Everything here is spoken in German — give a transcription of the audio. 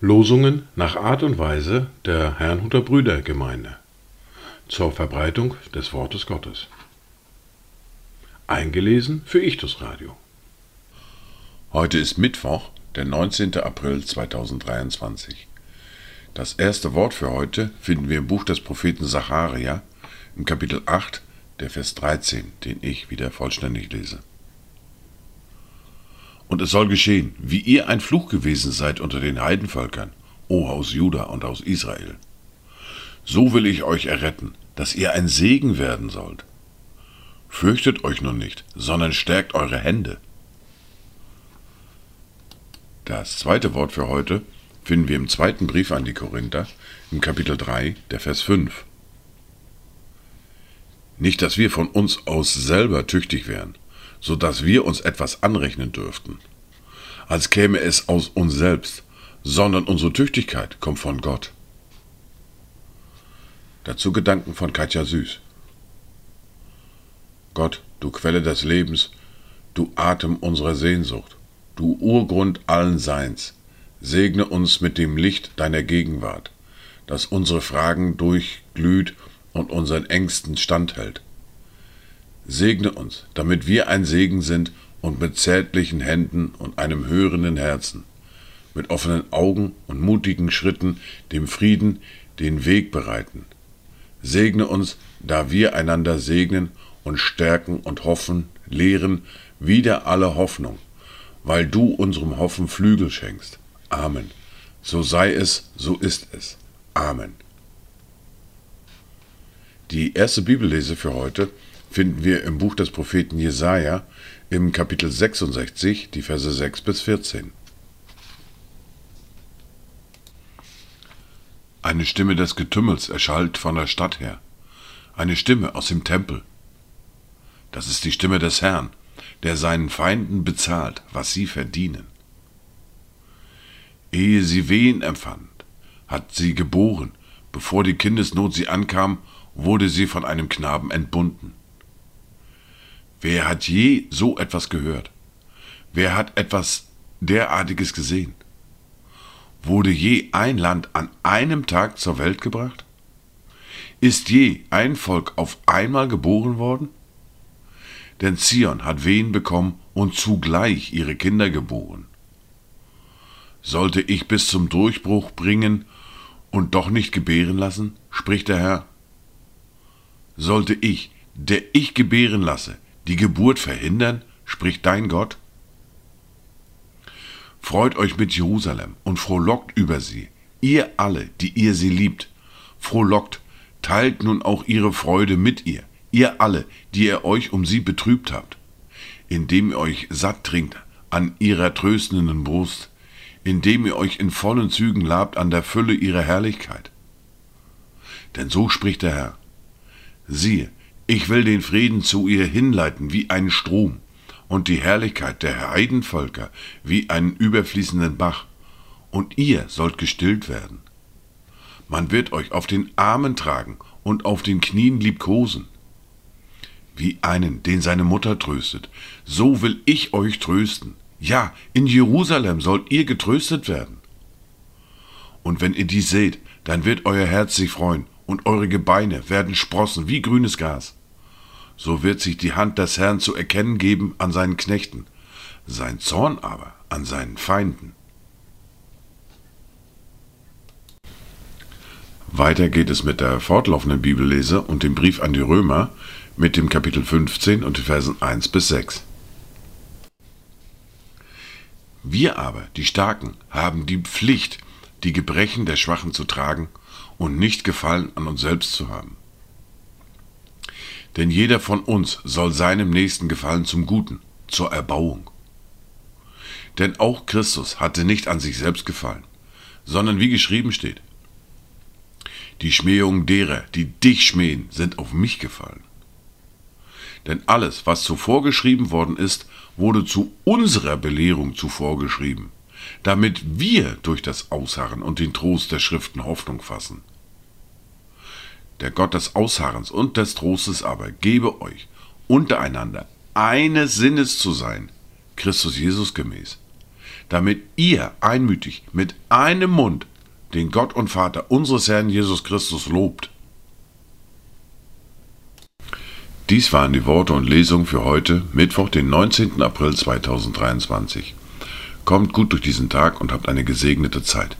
Losungen nach Art und Weise der Herrnhuter Brüdergemeinde zur Verbreitung des Wortes Gottes. Eingelesen für Ichtus Radio. Heute ist Mittwoch, der 19. April 2023. Das erste Wort für heute finden wir im Buch des Propheten Zacharia im Kapitel 8, der Vers 13, den ich wieder vollständig lese. Und es soll geschehen, wie ihr ein Fluch gewesen seid unter den Heidenvölkern, o Haus Juda und aus Israel. So will ich euch erretten, dass ihr ein Segen werden sollt. Fürchtet euch nun nicht, sondern stärkt eure Hände. Das zweite Wort für heute finden wir im zweiten Brief an die Korinther, im Kapitel 3, der Vers 5. Nicht, dass wir von uns aus selber tüchtig wären, so dass wir uns etwas anrechnen dürften, als käme es aus uns selbst, sondern unsere Tüchtigkeit kommt von Gott. Dazu Gedanken von Katja Süß. Gott, du Quelle des Lebens, du Atem unserer Sehnsucht, du Urgrund allen Seins, segne uns mit dem Licht deiner Gegenwart, das unsere Fragen durchglüht und unseren Ängsten standhält. Segne uns, damit wir ein Segen sind und mit zärtlichen Händen und einem hörenden Herzen, mit offenen Augen und mutigen Schritten dem Frieden den Weg bereiten. Segne uns, da wir einander segnen und stärken und hoffen, lehren wieder alle Hoffnung, weil du unserem Hoffen Flügel schenkst. Amen. So sei es, so ist es. Amen. Die erste Bibellese für heute finden wir im Buch des Propheten Jesaja im Kapitel 66, die Verse 6 bis 14. Eine Stimme des Getümmels erschallt von der Stadt her. Eine Stimme aus dem Tempel. Das ist die Stimme des Herrn, der seinen Feinden bezahlt, was sie verdienen. Ehe sie Wehen empfand, hat sie geboren, bevor die Kindesnot sie ankam, wurde sie von einem Knaben entbunden. Wer hat je so etwas gehört? Wer hat etwas derartiges gesehen? Wurde je ein Land an einem Tag zur Welt gebracht? Ist je ein Volk auf einmal geboren worden? Denn Zion hat Wehen bekommen und zugleich ihre Kinder geboren. Sollte ich bis zum Durchbruch bringen und doch nicht gebären lassen, spricht der Herr. Sollte ich, der ich gebären lasse, die Geburt verhindern, spricht dein Gott? Freut euch mit Jerusalem und frohlockt über sie, ihr alle, die ihr sie liebt. Frohlockt, teilt nun auch ihre Freude mit ihr, ihr alle, die ihr euch um sie betrübt habt, indem ihr euch satt trinkt an ihrer tröstenden Brust, indem ihr euch in vollen Zügen labt an der Fülle ihrer Herrlichkeit. Denn so spricht der Herr. Siehe, ich will den Frieden zu ihr hinleiten wie einen Strom und die Herrlichkeit der Heidenvölker wie einen überfließenden Bach, und ihr sollt gestillt werden. Man wird euch auf den Armen tragen und auf den Knien liebkosen. Wie einen, den seine Mutter tröstet, so will ich euch trösten. Ja, in Jerusalem sollt ihr getröstet werden. Und wenn ihr dies seht, dann wird euer Herz sich freuen, und eure Gebeine werden sprossen wie grünes Gras so wird sich die Hand des Herrn zu erkennen geben an seinen Knechten, sein Zorn aber an seinen Feinden. Weiter geht es mit der fortlaufenden Bibellese und dem Brief an die Römer mit dem Kapitel 15 und den Versen 1 bis 6. Wir aber, die Starken, haben die Pflicht, die Gebrechen der Schwachen zu tragen und nicht Gefallen an uns selbst zu haben. Denn jeder von uns soll seinem Nächsten gefallen zum Guten, zur Erbauung. Denn auch Christus hatte nicht an sich selbst gefallen, sondern wie geschrieben steht, die Schmähungen derer, die dich schmähen, sind auf mich gefallen. Denn alles, was zuvor geschrieben worden ist, wurde zu unserer Belehrung zuvor geschrieben, damit wir durch das Ausharren und den Trost der Schriften Hoffnung fassen. Der Gott des Ausharrens und des Trostes aber gebe euch untereinander eines Sinnes zu sein, Christus Jesus gemäß, damit ihr einmütig mit einem Mund den Gott und Vater unseres Herrn Jesus Christus lobt. Dies waren die Worte und Lesungen für heute, Mittwoch, den 19. April 2023. Kommt gut durch diesen Tag und habt eine gesegnete Zeit.